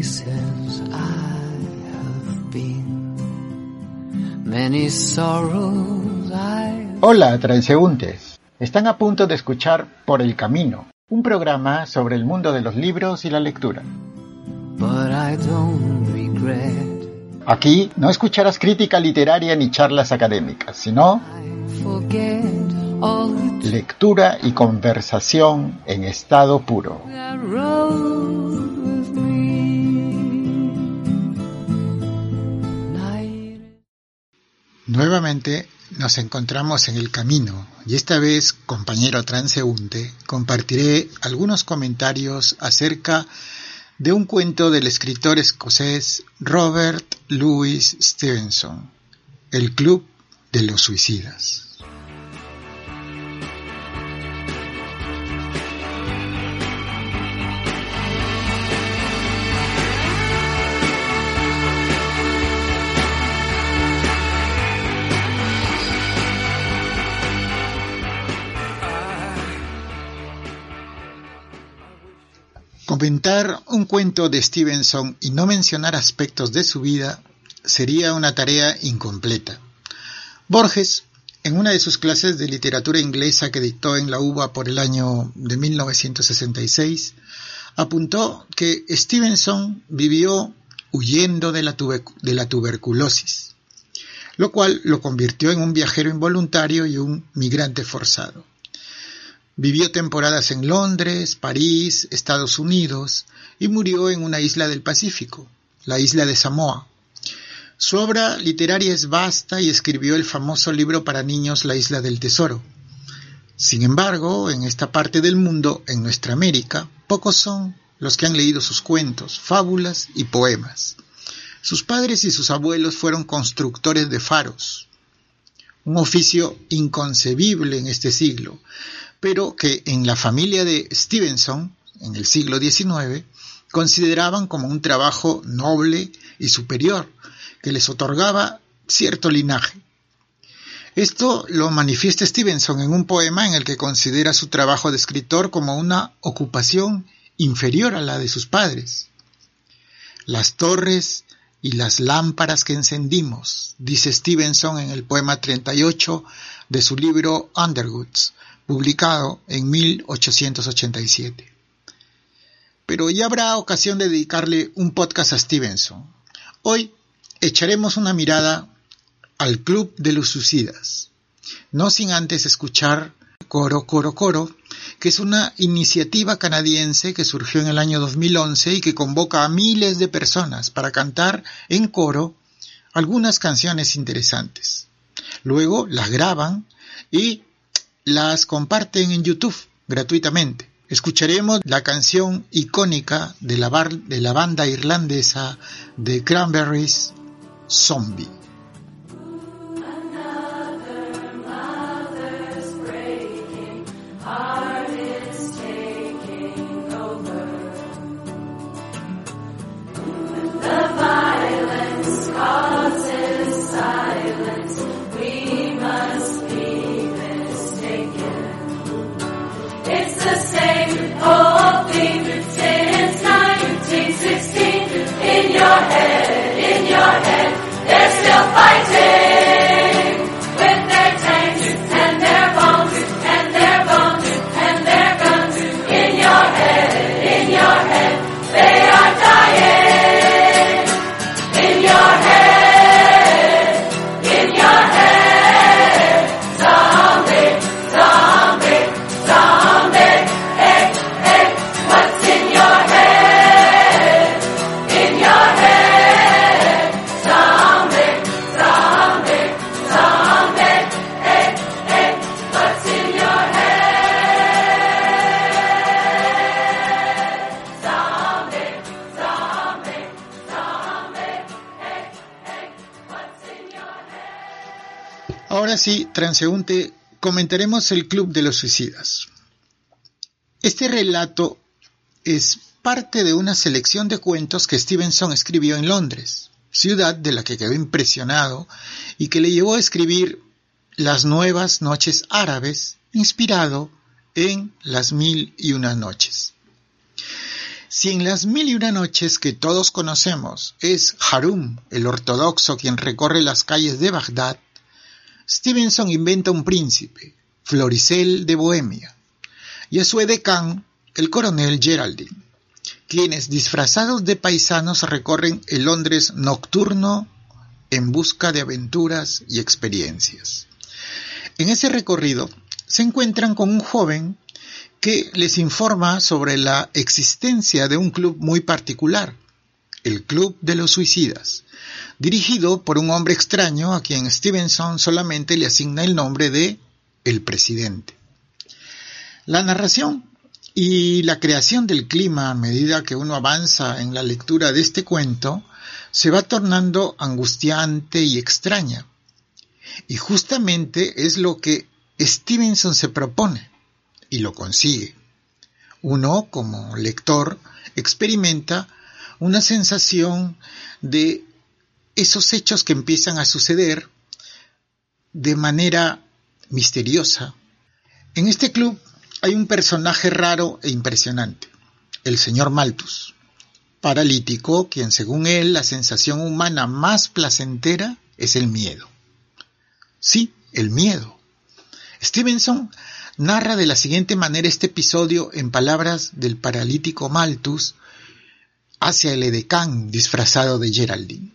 Places I have been, many sorrows I Hola, transeúntes. Están a punto de escuchar Por el Camino, un programa sobre el mundo de los libros y la lectura. but I don't regret. Aquí no escucharás crítica literaria ni charlas académicas, sino lectura y conversación en estado puro. Nuevamente nos encontramos en el camino y esta vez, compañero transeúnte, compartiré algunos comentarios acerca de un cuento del escritor escocés Robert Louis Stevenson, El Club de los Suicidas. Comentar un cuento de Stevenson y no mencionar aspectos de su vida sería una tarea incompleta. Borges, en una de sus clases de literatura inglesa que dictó en la UBA por el año de 1966, apuntó que Stevenson vivió huyendo de la, tube- de la tuberculosis, lo cual lo convirtió en un viajero involuntario y un migrante forzado. Vivió temporadas en Londres, París, Estados Unidos y murió en una isla del Pacífico, la isla de Samoa. Su obra literaria es vasta y escribió el famoso libro para niños La isla del tesoro. Sin embargo, en esta parte del mundo, en nuestra América, pocos son los que han leído sus cuentos, fábulas y poemas. Sus padres y sus abuelos fueron constructores de faros, un oficio inconcebible en este siglo, pero que en la familia de Stevenson, en el siglo XIX, consideraban como un trabajo noble y superior, que les otorgaba cierto linaje. Esto lo manifiesta Stevenson en un poema en el que considera su trabajo de escritor como una ocupación inferior a la de sus padres. Las torres y las lámparas que encendimos, dice Stevenson en el poema 38 de su libro Underwoods, publicado en 1887. Pero ya habrá ocasión de dedicarle un podcast a Stevenson. Hoy echaremos una mirada al Club de los Suicidas, no sin antes escuchar Coro Coro Coro, que es una iniciativa canadiense que surgió en el año 2011 y que convoca a miles de personas para cantar en coro algunas canciones interesantes. Luego las graban y las comparten en YouTube gratuitamente. Escucharemos la canción icónica de la, bar- de la banda irlandesa de Cranberries, Zombie. fight. Sí, transeúnte, comentaremos el Club de los Suicidas. Este relato es parte de una selección de cuentos que Stevenson escribió en Londres, ciudad de la que quedó impresionado y que le llevó a escribir Las Nuevas Noches Árabes, inspirado en Las Mil y Una Noches. Si en las mil y una noches que todos conocemos es Harum, el ortodoxo, quien recorre las calles de Bagdad, Stevenson inventa un príncipe, Floricel de Bohemia, y a su edecán, el coronel Geraldine, quienes disfrazados de paisanos recorren el Londres nocturno en busca de aventuras y experiencias. En ese recorrido se encuentran con un joven que les informa sobre la existencia de un club muy particular, el Club de los Suicidas, dirigido por un hombre extraño a quien Stevenson solamente le asigna el nombre de el presidente. La narración y la creación del clima a medida que uno avanza en la lectura de este cuento se va tornando angustiante y extraña. Y justamente es lo que Stevenson se propone y lo consigue. Uno, como lector, experimenta una sensación de esos hechos que empiezan a suceder de manera misteriosa. En este club hay un personaje raro e impresionante, el señor Malthus, paralítico, quien según él la sensación humana más placentera es el miedo. Sí, el miedo. Stevenson narra de la siguiente manera este episodio en palabras del paralítico Malthus hacia el edecán disfrazado de Geraldine.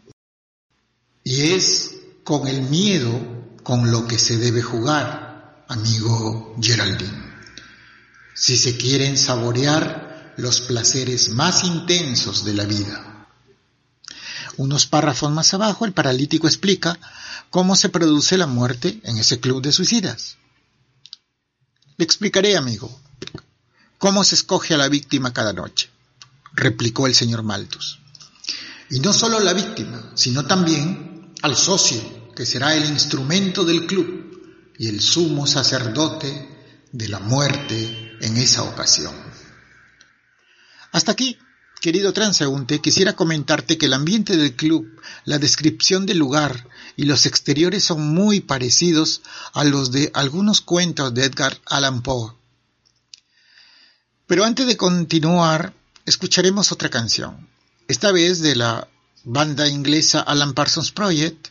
Y es con el miedo con lo que se debe jugar, amigo Geraldine. Si se quieren saborear los placeres más intensos de la vida. Unos párrafos más abajo, el paralítico explica cómo se produce la muerte en ese club de suicidas. Le explicaré, amigo, cómo se escoge a la víctima cada noche, replicó el señor Malthus. Y no solo la víctima, sino también al socio, que será el instrumento del club y el sumo sacerdote de la muerte en esa ocasión. Hasta aquí, querido transeúnte, quisiera comentarte que el ambiente del club, la descripción del lugar y los exteriores son muy parecidos a los de algunos cuentos de Edgar Allan Poe. Pero antes de continuar, escucharemos otra canción, esta vez de la banda inglesa Alan Parsons Project,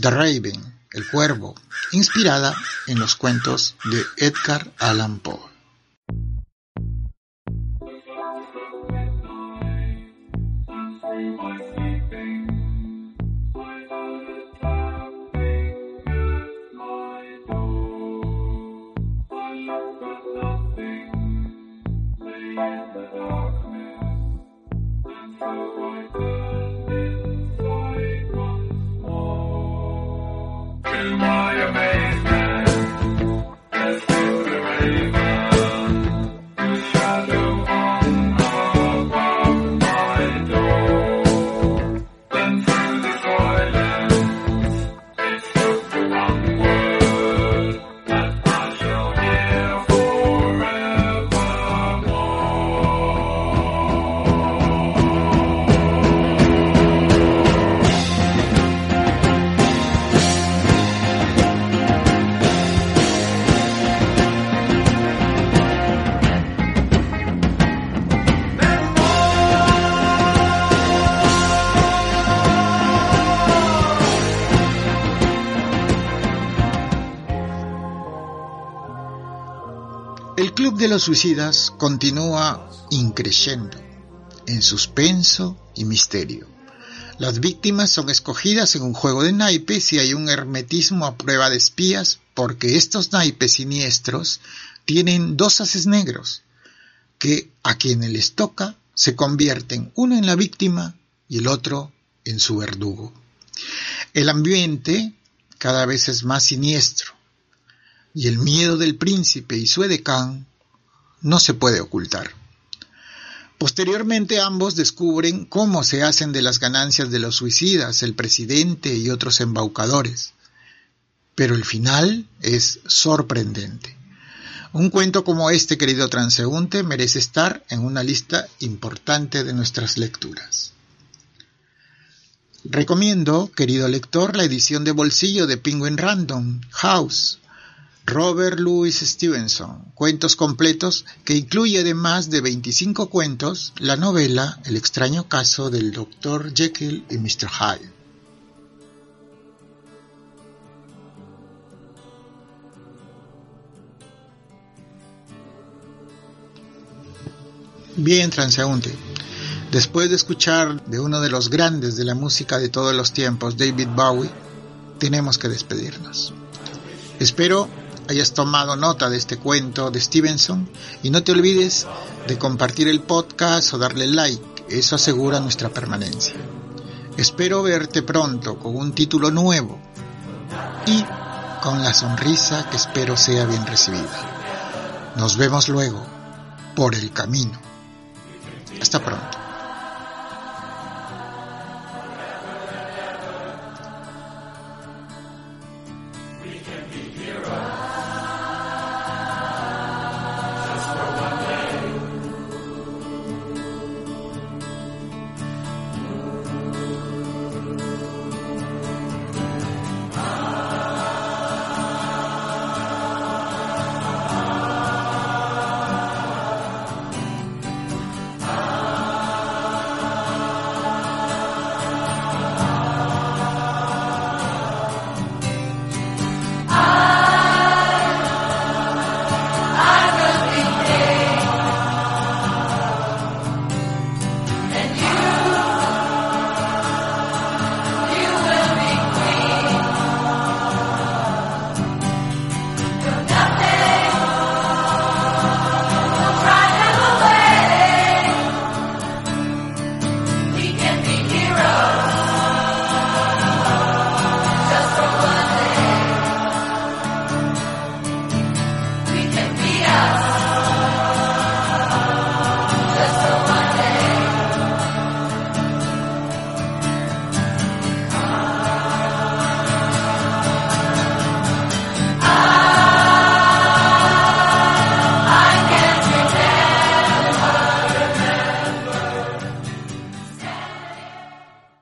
The Raven, El Cuervo, inspirada en los cuentos de Edgar Allan Poe. De los Suicidas continúa increyendo en suspenso y misterio. Las víctimas son escogidas en un juego de naipes y hay un hermetismo a prueba de espías porque estos naipes siniestros tienen dos haces negros que a quienes les toca se convierten uno en la víctima y el otro en su verdugo. El ambiente cada vez es más siniestro y el miedo del príncipe y su edecán no se puede ocultar. Posteriormente ambos descubren cómo se hacen de las ganancias de los suicidas, el presidente y otros embaucadores. pero el final es sorprendente. Un cuento como este, querido transeúnte, merece estar en una lista importante de nuestras lecturas. Recomiendo, querido lector, la edición de bolsillo de Penguin Random House, Robert Louis Stevenson, cuentos completos que incluye además de 25 cuentos la novela El extraño caso del Dr. Jekyll y Mr. Hyde. Bien, transeúnte. Después de escuchar de uno de los grandes de la música de todos los tiempos, David Bowie, tenemos que despedirnos. Espero hayas tomado nota de este cuento de Stevenson y no te olvides de compartir el podcast o darle like, eso asegura nuestra permanencia. Espero verte pronto con un título nuevo y con la sonrisa que espero sea bien recibida. Nos vemos luego por el camino. Hasta pronto.